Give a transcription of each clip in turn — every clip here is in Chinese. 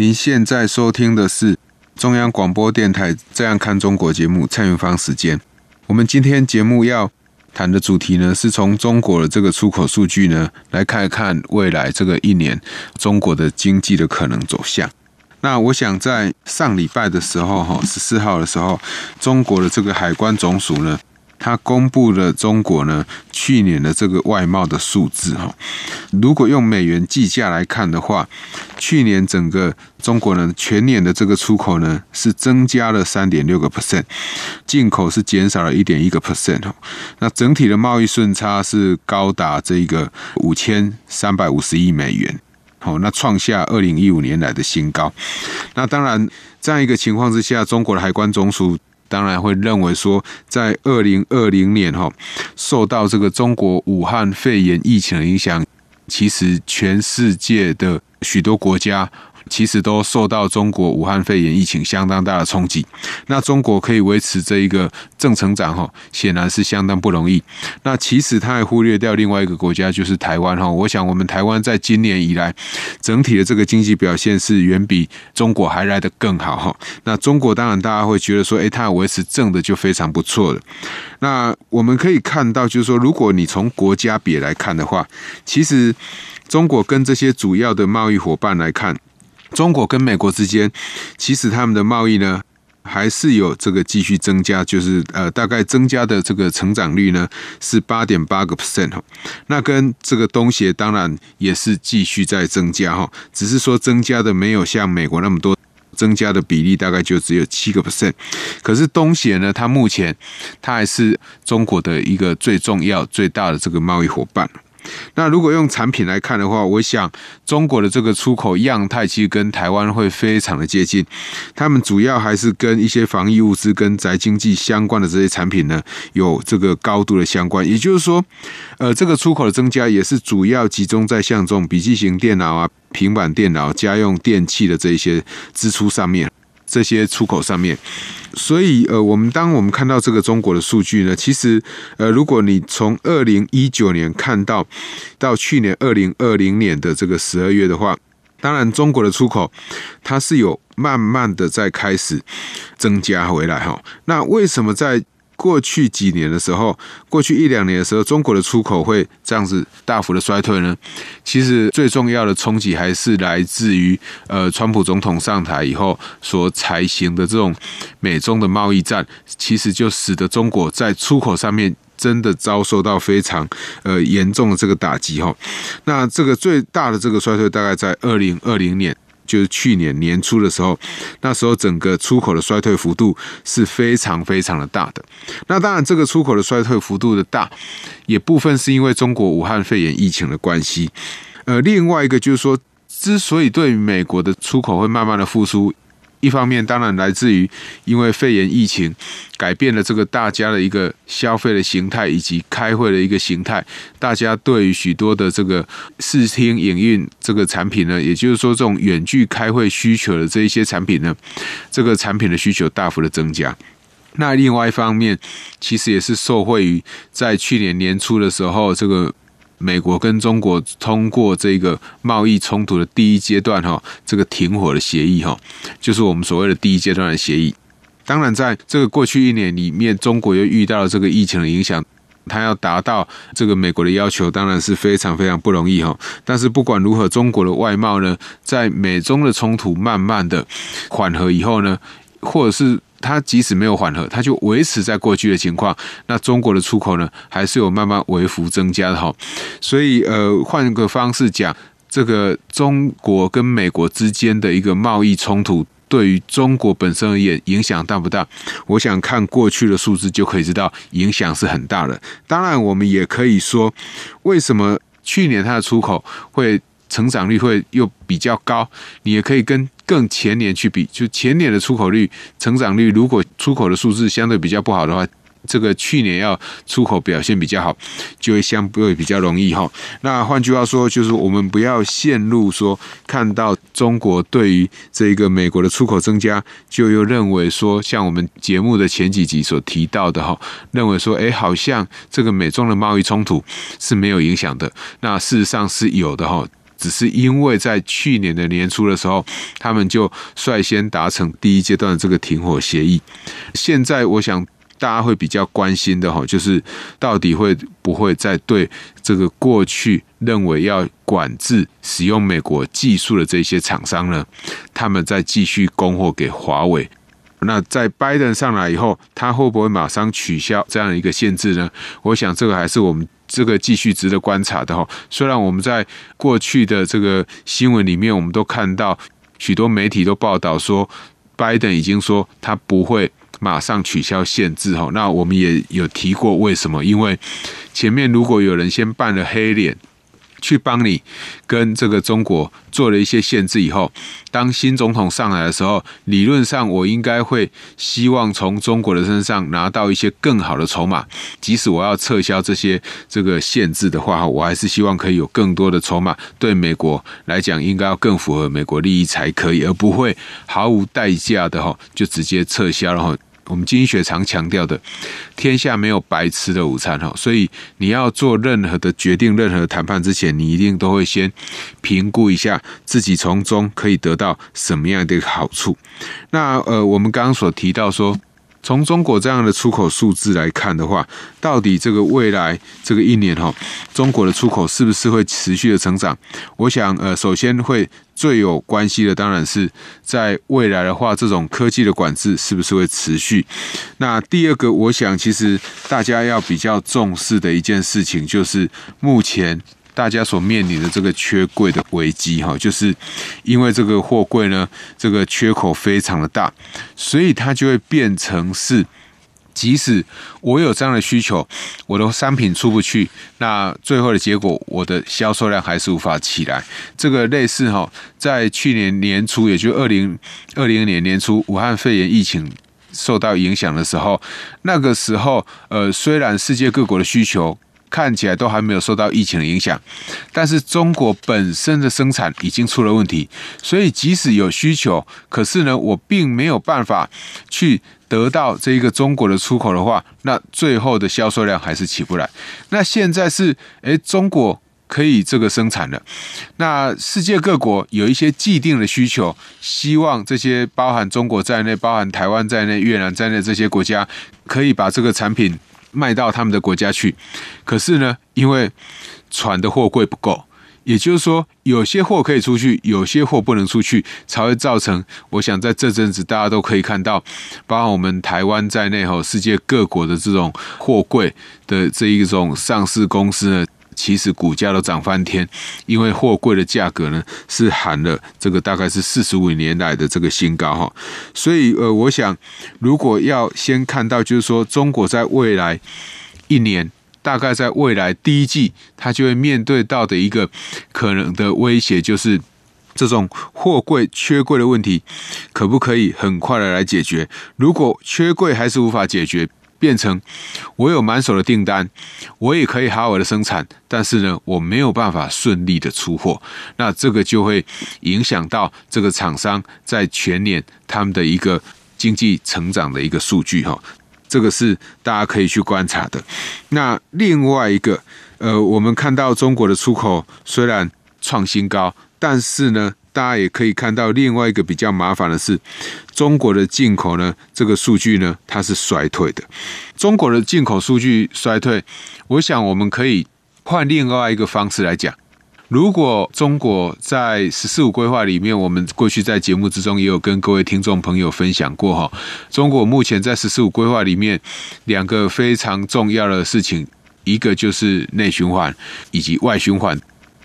您现在收听的是中央广播电台《这样看中国》节目，蔡明芳时间。我们今天节目要谈的主题呢，是从中国的这个出口数据呢，来看一看未来这个一年中国的经济的可能走向。那我想在上礼拜的时候，哈，十四号的时候，中国的这个海关总署呢。他公布了中国呢去年的这个外贸的数字哈，如果用美元计价来看的话，去年整个中国呢全年的这个出口呢是增加了三点六个 percent，进口是减少了一点一个 percent 哈，那整体的贸易顺差是高达这个五千三百五十亿美元，好，那创下二零一五年来的新高。那当然，这样一个情况之下，中国的海关总署。当然会认为说，在二零二零年哈，受到这个中国武汉肺炎疫情的影响，其实全世界的许多国家。其实都受到中国武汉肺炎疫情相当大的冲击。那中国可以维持这一个正成长哈，显然是相当不容易。那其实他还忽略掉另外一个国家，就是台湾哈。我想我们台湾在今年以来整体的这个经济表现是远比中国还来得更好哈。那中国当然大家会觉得说，诶，它维持正的就非常不错了。那我们可以看到，就是说，如果你从国家别来看的话，其实中国跟这些主要的贸易伙伴来看。中国跟美国之间，其实他们的贸易呢，还是有这个继续增加，就是呃，大概增加的这个成长率呢是八点八个 percent 哈。那跟这个东协当然也是继续在增加哈，只是说增加的没有像美国那么多，增加的比例大概就只有七个 percent。可是东协呢，它目前它还是中国的一个最重要、最大的这个贸易伙伴。那如果用产品来看的话，我想中国的这个出口样态其实跟台湾会非常的接近，他们主要还是跟一些防疫物资跟宅经济相关的这些产品呢，有这个高度的相关。也就是说，呃，这个出口的增加也是主要集中在像这种笔记型电脑啊、平板电脑、家用电器的这一些支出上面。这些出口上面，所以呃，我们当我们看到这个中国的数据呢，其实呃，如果你从二零一九年看到到去年二零二零年的这个十二月的话，当然中国的出口它是有慢慢的在开始增加回来哈。那为什么在过去几年的时候，过去一两年的时候，中国的出口会这样子大幅的衰退呢？其实最重要的冲击还是来自于呃，川普总统上台以后所采行的这种美中的贸易战，其实就使得中国在出口上面真的遭受到非常呃严重的这个打击哈。那这个最大的这个衰退大概在二零二零年。就是去年年初的时候，那时候整个出口的衰退幅度是非常非常的大的。那当然，这个出口的衰退幅度的大，也部分是因为中国武汉肺炎疫情的关系。呃，另外一个就是说，之所以对美国的出口会慢慢的复苏。一方面当然来自于因为肺炎疫情改变了这个大家的一个消费的形态以及开会的一个形态，大家对于许多的这个视听影音这个产品呢，也就是说这种远距开会需求的这一些产品呢，这个产品的需求大幅的增加。那另外一方面，其实也是受惠于在去年年初的时候这个。美国跟中国通过这个贸易冲突的第一阶段哈，这个停火的协议哈，就是我们所谓的第一阶段的协议。当然，在这个过去一年里面，中国又遇到了这个疫情的影响，它要达到这个美国的要求，当然是非常非常不容易哈。但是不管如何，中国的外贸呢，在美中的冲突慢慢的缓和以后呢，或者是。它即使没有缓和，它就维持在过去的情况。那中国的出口呢，还是有慢慢微幅增加的哈。所以呃，换个方式讲，这个中国跟美国之间的一个贸易冲突，对于中国本身而言影响大不大？我想看过去的数字就可以知道，影响是很大的。当然，我们也可以说，为什么去年它的出口会成长率会又比较高，你也可以跟更前年去比，就前年的出口率、成长率，如果出口的数字相对比较不好的话。这个去年要出口表现比较好，就会相对比较容易哈。那换句话说，就是我们不要陷入说看到中国对于这个美国的出口增加，就又认为说，像我们节目的前几集所提到的哈，认为说，哎，好像这个美中的贸易冲突是没有影响的。那事实上是有的哈，只是因为在去年的年初的时候，他们就率先达成第一阶段的这个停火协议。现在我想。大家会比较关心的哈，就是到底会不会再对这个过去认为要管制使用美国技术的这些厂商呢，他们再继续供货给华为？那在拜登上来以后，他会不会马上取消这样一个限制呢？我想这个还是我们这个继续值得观察的哈。虽然我们在过去的这个新闻里面，我们都看到许多媒体都报道说，拜登已经说他不会。马上取消限制哈，那我们也有提过为什么？因为前面如果有人先扮了黑脸，去帮你跟这个中国做了一些限制以后，当新总统上来的时候，理论上我应该会希望从中国的身上拿到一些更好的筹码。即使我要撤销这些这个限制的话，我还是希望可以有更多的筹码，对美国来讲应该要更符合美国利益才可以，而不会毫无代价的哈就直接撤销，然后。我们经济学常强调的，天下没有白吃的午餐哈，所以你要做任何的决定、任何谈判之前，你一定都会先评估一下自己从中可以得到什么样的一个好处。那呃，我们刚刚所提到说。从中国这样的出口数字来看的话，到底这个未来这个一年哈，中国的出口是不是会持续的成长？我想，呃，首先会最有关系的，当然是在未来的话，这种科技的管制是不是会持续？那第二个，我想其实大家要比较重视的一件事情，就是目前。大家所面临的这个缺柜的危机，哈，就是因为这个货柜呢，这个缺口非常的大，所以它就会变成是，即使我有这样的需求，我的商品出不去，那最后的结果，我的销售量还是无法起来。这个类似哈，在去年年初，也就二零二零年年初，武汉肺炎疫情受到影响的时候，那个时候，呃，虽然世界各国的需求。看起来都还没有受到疫情的影响，但是中国本身的生产已经出了问题，所以即使有需求，可是呢，我并没有办法去得到这一个中国的出口的话，那最后的销售量还是起不来。那现在是，诶，中国可以这个生产了，那世界各国有一些既定的需求，希望这些包含中国在内、包含台湾在内、越南在内这些国家可以把这个产品。卖到他们的国家去，可是呢，因为船的货柜不够，也就是说，有些货可以出去，有些货不能出去，才会造成。我想在这阵子，大家都可以看到，包括我们台湾在内，哈，世界各国的这种货柜的这一种上市公司呢。其实股价都涨翻天，因为货柜的价格呢是喊了这个大概是四十五年来的这个新高哈，所以呃，我想如果要先看到，就是说中国在未来一年，大概在未来第一季，它就会面对到的一个可能的威胁，就是这种货柜缺柜的问题，可不可以很快的来解决？如果缺柜还是无法解决，变成我有满手的订单，我也可以好好的生产，但是呢，我没有办法顺利的出货，那这个就会影响到这个厂商在全年他们的一个经济成长的一个数据哈，这个是大家可以去观察的。那另外一个，呃，我们看到中国的出口虽然创新高，但是呢。大家也可以看到，另外一个比较麻烦的是，中国的进口呢，这个数据呢，它是衰退的。中国的进口数据衰退，我想我们可以换另外一个方式来讲。如果中国在“十四五”规划里面，我们过去在节目之中也有跟各位听众朋友分享过哈，中国目前在“十四五”规划里面两个非常重要的事情，一个就是内循环以及外循环。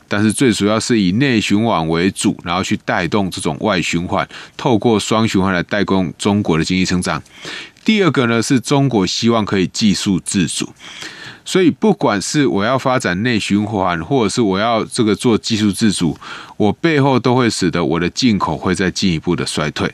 但是最主要是以内循环为主，然后去带动这种外循环，透过双循环来带动中国的经济成长。第二个呢，是中国希望可以技术自主。所以不管是我要发展内循环，或者是我要这个做技术自主，我背后都会使得我的进口会再进一步的衰退。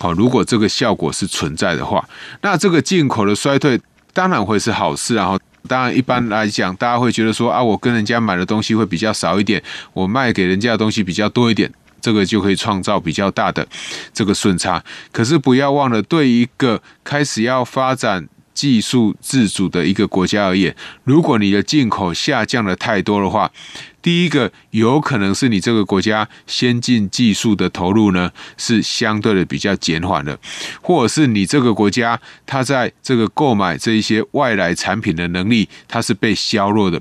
好，如果这个效果是存在的话，那这个进口的衰退当然会是好事。然后，当然一般来讲，大家会觉得说啊，我跟人家买的东西会比较少一点，我卖给人家的东西比较多一点。这个就可以创造比较大的这个顺差，可是不要忘了，对一个开始要发展技术自主的一个国家而言，如果你的进口下降的太多的话，第一个有可能是你这个国家先进技术的投入呢是相对的比较减缓的，或者是你这个国家它在这个购买这一些外来产品的能力，它是被削弱的。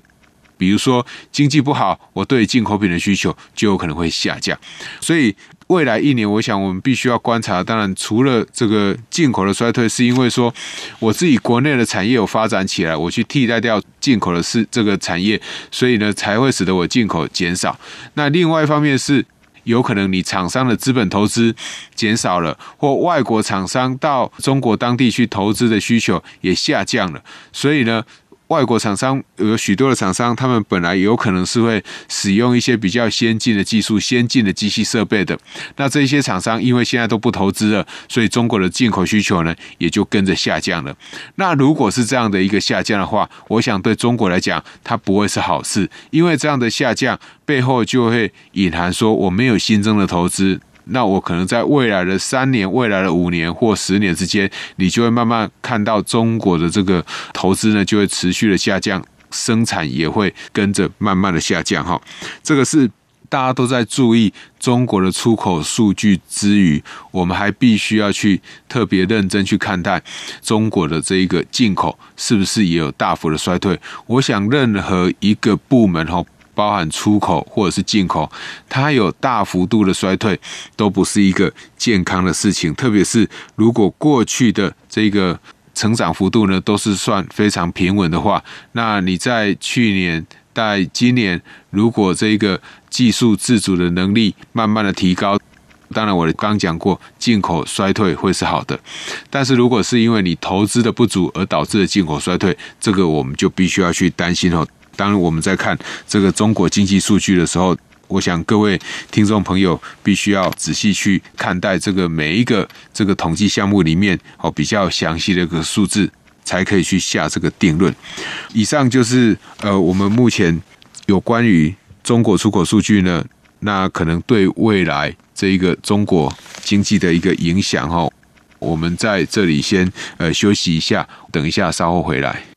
比如说经济不好，我对进口品的需求就有可能会下降。所以未来一年，我想我们必须要观察。当然，除了这个进口的衰退，是因为说我自己国内的产业有发展起来，我去替代掉进口的是这个产业，所以呢才会使得我进口减少。那另外一方面是有可能你厂商的资本投资减少了，或外国厂商到中国当地去投资的需求也下降了，所以呢。外国厂商有许多的厂商，他们本来有可能是会使用一些比较先进的技术、先进的机器设备的。那这些厂商因为现在都不投资了，所以中国的进口需求呢也就跟着下降了。那如果是这样的一个下降的话，我想对中国来讲，它不会是好事，因为这样的下降背后就会隐含说我没有新增的投资。那我可能在未来的三年、未来的五年或十年之间，你就会慢慢看到中国的这个投资呢，就会持续的下降，生产也会跟着慢慢的下降。哈，这个是大家都在注意中国的出口数据之余，我们还必须要去特别认真去看待中国的这一个进口是不是也有大幅的衰退。我想任何一个部门哈。包含出口或者是进口，它有大幅度的衰退，都不是一个健康的事情。特别是如果过去的这个成长幅度呢，都是算非常平稳的话，那你在去年、在今年，如果这个技术自主的能力慢慢的提高，当然我刚讲过，进口衰退会是好的。但是如果是因为你投资的不足而导致的进口衰退，这个我们就必须要去担心哦。当然，我们在看这个中国经济数据的时候，我想各位听众朋友必须要仔细去看待这个每一个这个统计项目里面哦比较详细的一个数字，才可以去下这个定论。以上就是呃我们目前有关于中国出口数据呢，那可能对未来这一个中国经济的一个影响哈。我们在这里先呃休息一下，等一下稍后回来。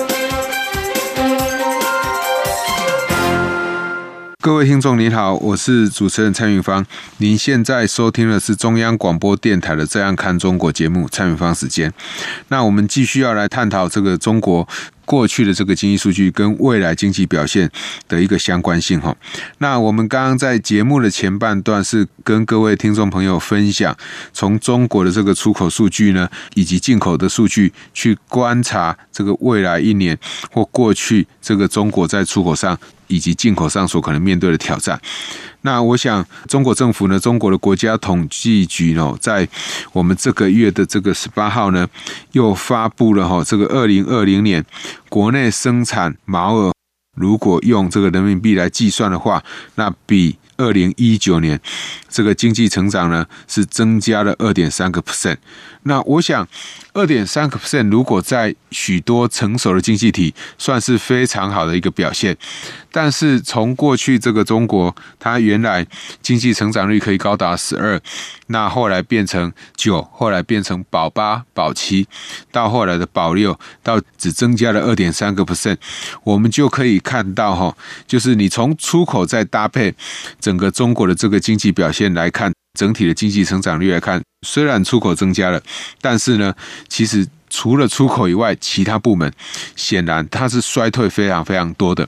各位听众，您好，我是主持人蔡云芳。您现在收听的是中央广播电台的《这样看中国》节目，蔡云芳时间。那我们继续要来探讨这个中国。过去的这个经济数据跟未来经济表现的一个相关性哈，那我们刚刚在节目的前半段是跟各位听众朋友分享，从中国的这个出口数据呢，以及进口的数据去观察这个未来一年或过去这个中国在出口上以及进口上所可能面对的挑战。那我想，中国政府呢，中国的国家统计局呢，在我们这个月的这个十八号呢，又发布了哈，这个二零二零年国内生产毛额，如果用这个人民币来计算的话，那比二零一九年这个经济成长呢是增加了二点三个 percent。那我想，二点三个 percent 如果在许多成熟的经济体算是非常好的一个表现，但是从过去这个中国，它原来经济成长率可以高达十二，那后来变成九，后来变成保八、保七，到后来的保六，到只增加了二点三个 percent，我们就可以看到哈，就是你从出口再搭配整个中国的这个经济表现来看。整体的经济成长率来看，虽然出口增加了，但是呢，其实除了出口以外，其他部门显然它是衰退非常非常多的。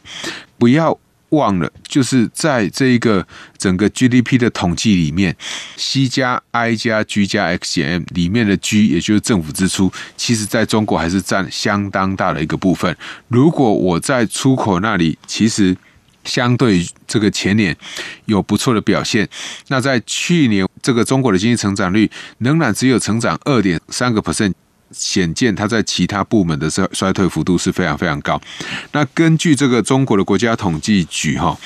不要忘了，就是在这一个整个 GDP 的统计里面，C 加 I 加 G 加 X 减 M 里面的 G，也就是政府支出，其实在中国还是占相当大的一个部分。如果我在出口那里，其实。相对这个前年有不错的表现，那在去年这个中国的经济成长率仍然只有成长二点三个 percent，显见它在其他部门的衰衰退幅度是非常非常高。那根据这个中国的国家统计局哈，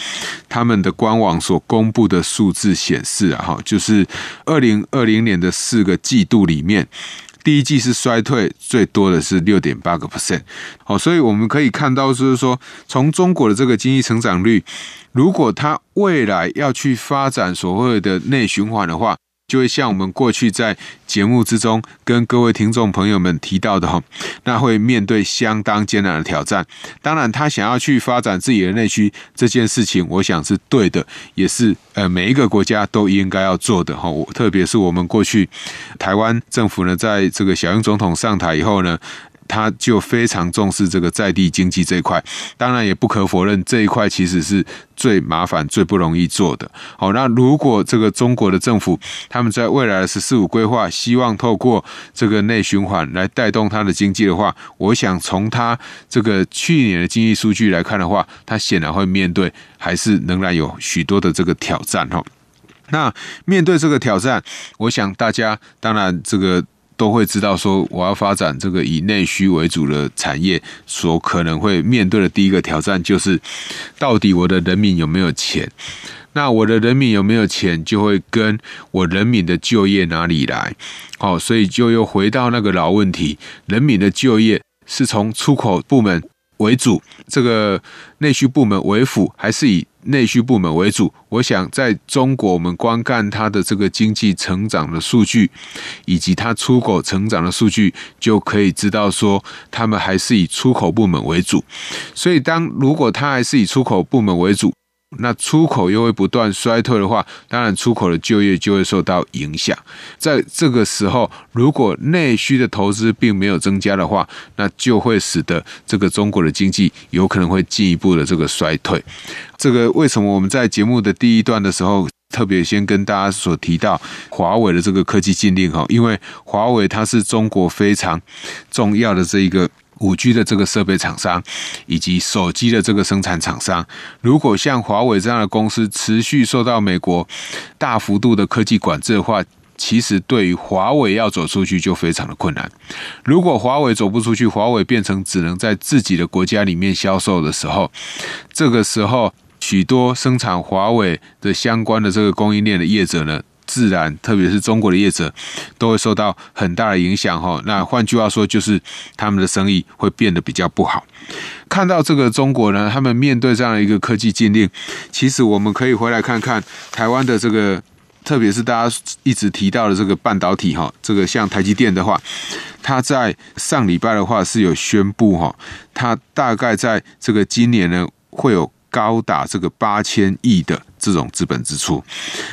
他们的官网所公布的数字显示啊哈，就是二零二零年的四个季度里面。第一季是衰退最多的是六点八个 percent，好，所以我们可以看到，就是说，从中国的这个经济成长率，如果它未来要去发展所谓的内循环的话。就会像我们过去在节目之中跟各位听众朋友们提到的哈，那会面对相当艰难的挑战。当然，他想要去发展自己的内需这件事情，我想是对的，也是呃每一个国家都应该要做的哈。特别是我们过去台湾政府呢，在这个小英总统上台以后呢。他就非常重视这个在地经济这一块，当然也不可否认这一块其实是最麻烦、最不容易做的。好，那如果这个中国的政府他们在未来的“十四五”规划，希望透过这个内循环来带动它的经济的话，我想从它这个去年的经济数据来看的话，它显然会面对还是仍然有许多的这个挑战哈。那面对这个挑战，我想大家当然这个。都会知道说，我要发展这个以内需为主的产业，所可能会面对的第一个挑战就是，到底我的人民有没有钱？那我的人民有没有钱，就会跟我人民的就业哪里来？好，所以就又回到那个老问题：人民的就业是从出口部门为主，这个内需部门为辅，还是以内需部门为主？我想在中国，我们光看它的这个经济成长的数据，以及它出口成长的数据，就可以知道说，他们还是以出口部门为主。所以，当如果它还是以出口部门为主，那出口又会不断衰退的话，当然出口的就业就会受到影响。在这个时候，如果内需的投资并没有增加的话，那就会使得这个中国的经济有可能会进一步的这个衰退。这个为什么我们在节目的第一段的时候特别先跟大家所提到华为的这个科技禁令？哈，因为华为它是中国非常重要的这一个。五 G 的这个设备厂商，以及手机的这个生产厂商，如果像华为这样的公司持续受到美国大幅度的科技管制的话，其实对于华为要走出去就非常的困难。如果华为走不出去，华为变成只能在自己的国家里面销售的时候，这个时候许多生产华为的相关的这个供应链的业者呢，自然，特别是中国的业者，都会受到很大的影响哈。那换句话说，就是他们的生意会变得比较不好。看到这个中国呢，他们面对这样一个科技禁令，其实我们可以回来看看台湾的这个，特别是大家一直提到的这个半导体哈，这个像台积电的话，它在上礼拜的话是有宣布哈，它大概在这个今年呢会有。高达这个八千亿的这种资本支出，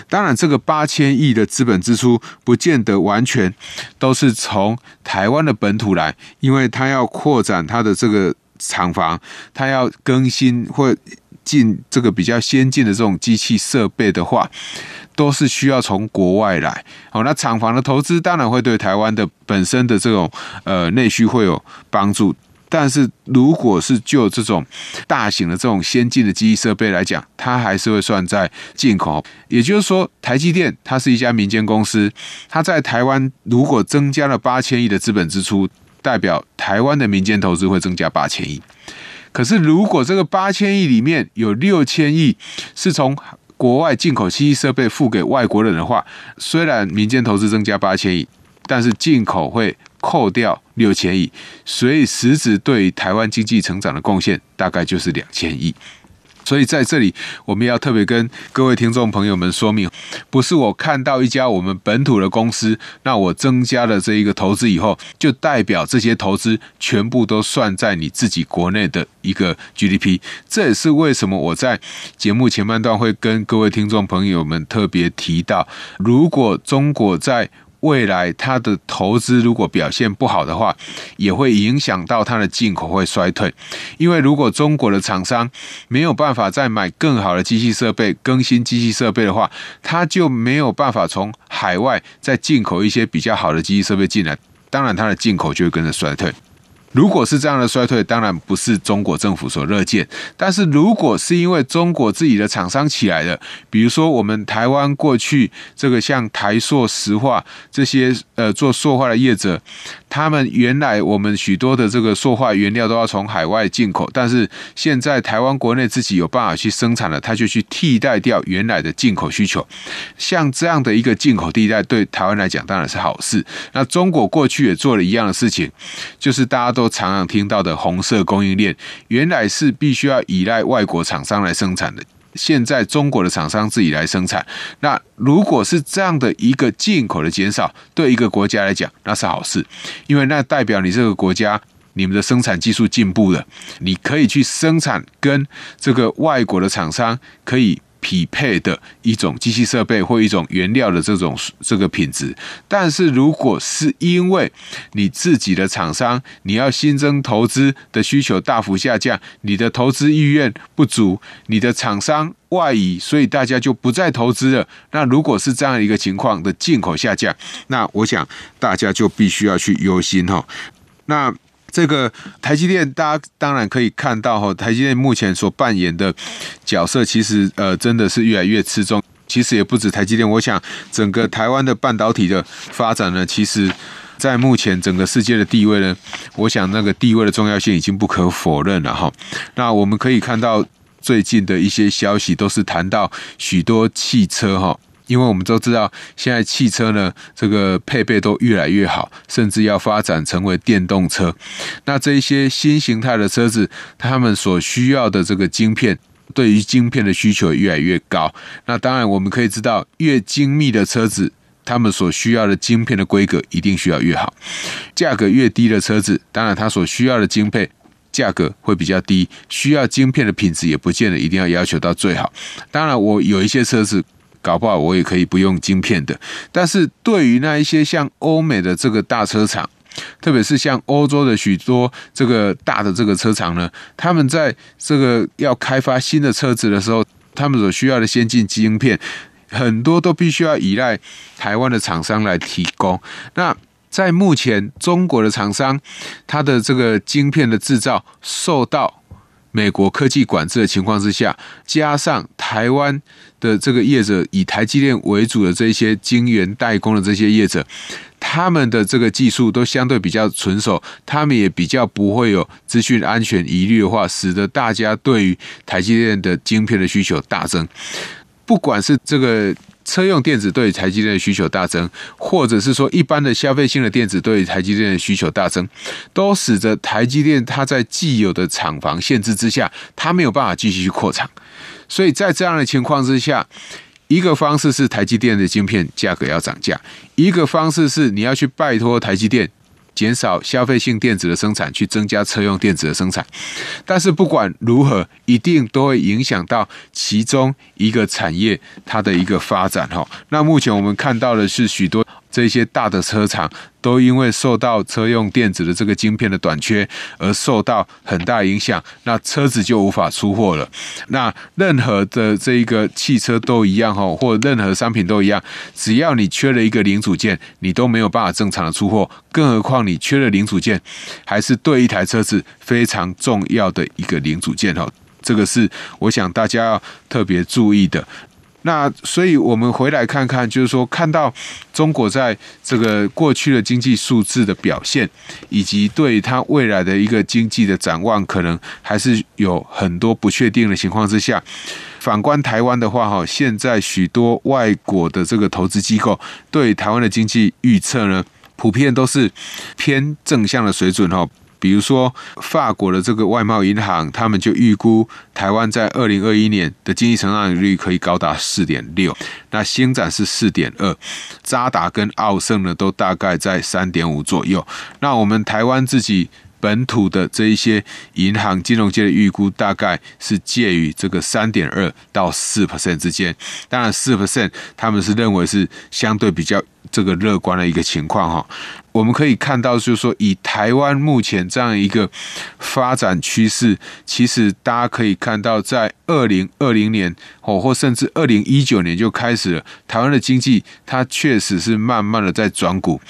当然，这个八千亿的资本支出不见得完全都是从台湾的本土来，因为它要扩展它的这个厂房，它要更新或进这个比较先进的这种机器设备的话，都是需要从国外来。好，那厂房的投资当然会对台湾的本身的这种呃内需会有帮助。但是，如果是就这种大型的这种先进的机器设备来讲，它还是会算在进口。也就是说，台积电它是一家民间公司，它在台湾如果增加了八千亿的资本支出，代表台湾的民间投资会增加八千亿。可是，如果这个八千亿里面有六千亿是从国外进口机器设备付给外国人的话，虽然民间投资增加八千亿，但是进口会扣掉六千亿，所以实质对台湾经济成长的贡献大概就是两千亿。所以在这里，我们要特别跟各位听众朋友们说明，不是我看到一家我们本土的公司，那我增加了这一个投资以后，就代表这些投资全部都算在你自己国内的一个 GDP。这也是为什么我在节目前半段会跟各位听众朋友们特别提到，如果中国在未来它的投资如果表现不好的话，也会影响到它的进口会衰退。因为如果中国的厂商没有办法再买更好的机器设备、更新机器设备的话，它就没有办法从海外再进口一些比较好的机器设备进来。当然，它的进口就会跟着衰退。如果是这样的衰退，当然不是中国政府所乐见。但是如果是因为中国自己的厂商起来了，比如说我们台湾过去这个像台塑、石化这些呃做塑化的业者，他们原来我们许多的这个塑化原料都要从海外进口，但是现在台湾国内自己有办法去生产了，他就去替代掉原来的进口需求。像这样的一个进口替代，对台湾来讲当然是好事。那中国过去也做了一样的事情，就是大家都。都常常听到的红色供应链，原来是必须要依赖外国厂商来生产的。现在中国的厂商自己来生产，那如果是这样的一个进口的减少，对一个国家来讲那是好事，因为那代表你这个国家你们的生产技术进步了，你可以去生产跟这个外国的厂商可以。匹配的一种机器设备或一种原料的这种这个品质，但是如果是因为你自己的厂商你要新增投资的需求大幅下降，你的投资意愿不足，你的厂商外移，所以大家就不再投资了。那如果是这样一个情况的进口下降，那我想大家就必须要去忧心哈。那。这个台积电，大家当然可以看到哈，台积电目前所扮演的角色，其实呃真的是越来越吃重。其实也不止台积电，我想整个台湾的半导体的发展呢，其实在目前整个世界的地位呢，我想那个地位的重要性已经不可否认了哈。那我们可以看到最近的一些消息，都是谈到许多汽车哈。因为我们都知道，现在汽车呢，这个配备都越来越好，甚至要发展成为电动车。那这一些新形态的车子，他们所需要的这个晶片，对于晶片的需求越来越高。那当然，我们可以知道，越精密的车子，他们所需要的晶片的规格一定需要越好。价格越低的车子，当然它所需要的晶配价格会比较低，需要晶片的品质也不见得一定要要求到最好。当然，我有一些车子。搞不好我也可以不用晶片的，但是对于那一些像欧美的这个大车厂，特别是像欧洲的许多这个大的这个车厂呢，他们在这个要开发新的车子的时候，他们所需要的先进晶片很多都必须要依赖台湾的厂商来提供。那在目前中国的厂商，它的这个晶片的制造受到美国科技管制的情况之下，加上台湾的这个业者以台积电为主的这些晶圆代工的这些业者，他们的这个技术都相对比较纯熟，他们也比较不会有资讯安全疑虑的话，使得大家对于台积电的晶片的需求大增，不管是这个。车用电子对台积电的需求大增，或者是说一般的消费性的电子对台积电的需求大增，都使得台积电它在既有的厂房限制之下，它没有办法继续去扩厂。所以在这样的情况之下，一个方式是台积电的晶片价格要涨价，一个方式是你要去拜托台积电。减少消费性电子的生产，去增加车用电子的生产，但是不管如何，一定都会影响到其中一个产业它的一个发展哈。那目前我们看到的是许多。这些大的车厂都因为受到车用电子的这个晶片的短缺而受到很大影响，那车子就无法出货了。那任何的这一个汽车都一样哈，或任何商品都一样，只要你缺了一个零组件，你都没有办法正常的出货。更何况你缺了零组件，还是对一台车子非常重要的一个零组件哈。这个是我想大家要特别注意的。那所以，我们回来看看，就是说，看到中国在这个过去的经济数字的表现，以及对它未来的一个经济的展望，可能还是有很多不确定的情况之下，反观台湾的话，哈，现在许多外国的这个投资机构对台湾的经济预测呢，普遍都是偏正向的水准，哈。比如说，法国的这个外贸银行，他们就预估台湾在二零二一年的经济成长率可以高达四点六，那星展是四点二，渣打跟奥盛呢都大概在三点五左右。那我们台湾自己本土的这一些银行金融界的预估，大概是介于这个三点二到四 percent 之间。当然，四 percent 他们是认为是相对比较这个乐观的一个情况哈。我们可以看到，就是说，以台湾目前这样一个发展趋势，其实大家可以看到，在二零二零年哦，或甚至二零一九年就开始了，台湾的经济它确实是慢慢的在转股。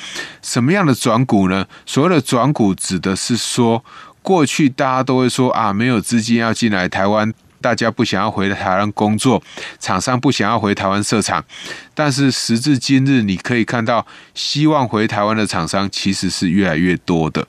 什么样的转股呢？所谓的转股，指的是说，过去大家都会说啊，没有资金要进来台湾。大家不想要回台湾工作，厂商不想要回台湾设厂，但是时至今日，你可以看到，希望回台湾的厂商其实是越来越多的。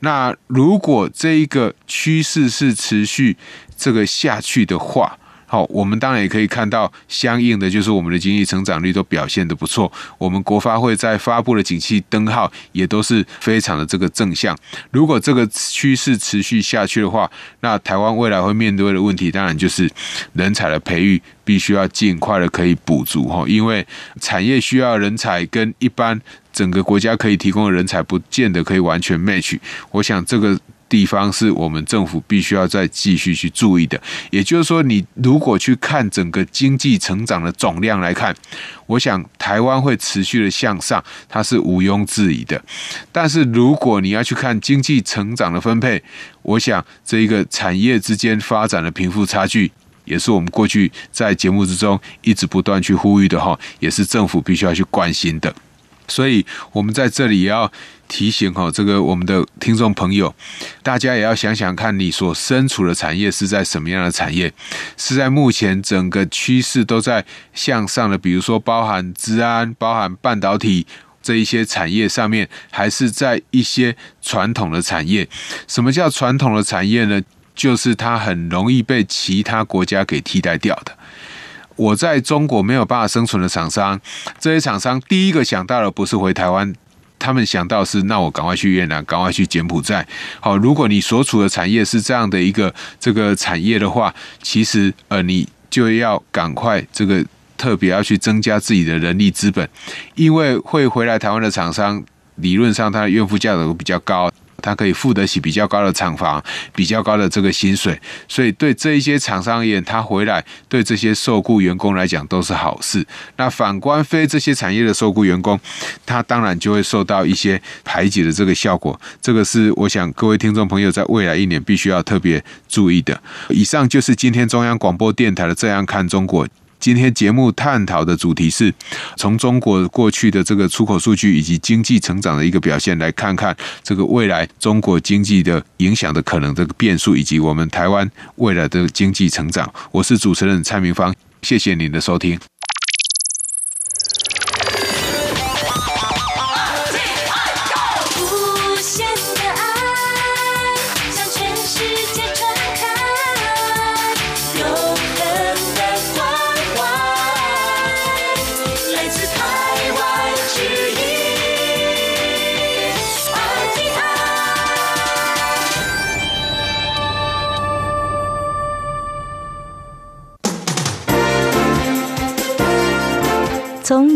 那如果这一个趋势是持续这个下去的话，好，我们当然也可以看到，相应的就是我们的经济成长率都表现得不错。我们国发会在发布的景气灯号也都是非常的这个正向。如果这个趋势持续下去的话，那台湾未来会面对的问题，当然就是人才的培育必须要尽快的可以补足哈，因为产业需要人才跟一般整个国家可以提供的人才不见得可以完全 match。我想这个。地方是我们政府必须要再继续去注意的，也就是说，你如果去看整个经济成长的总量来看，我想台湾会持续的向上，它是毋庸置疑的。但是如果你要去看经济成长的分配，我想这一个产业之间发展的贫富差距，也是我们过去在节目之中一直不断去呼吁的哈，也是政府必须要去关心的。所以，我们在这里也要提醒哈，这个我们的听众朋友，大家也要想想看，你所身处的产业是在什么样的产业？是在目前整个趋势都在向上的，比如说包含资安、包含半导体这一些产业上面，还是在一些传统的产业？什么叫传统的产业呢？就是它很容易被其他国家给替代掉的。我在中国没有办法生存的厂商，这些厂商第一个想到的不是回台湾，他们想到是那我赶快去越南，赶快去柬埔寨。好，如果你所处的产业是这样的一个这个产业的话，其实呃你就要赶快这个特别要去增加自己的人力资本，因为会回来台湾的厂商，理论上他的愿付价格比较高。他可以付得起比较高的厂房，比较高的这个薪水，所以对这一些厂商而言，他回来对这些受雇员工来讲都是好事。那反观非这些产业的受雇员工，他当然就会受到一些排挤的这个效果。这个是我想各位听众朋友在未来一年必须要特别注意的。以上就是今天中央广播电台的《这样看中国》。今天节目探讨的主题是，从中国过去的这个出口数据以及经济成长的一个表现，来看看这个未来中国经济的影响的可能这个变数，以及我们台湾未来的经济成长。我是主持人蔡明芳，谢谢您的收听。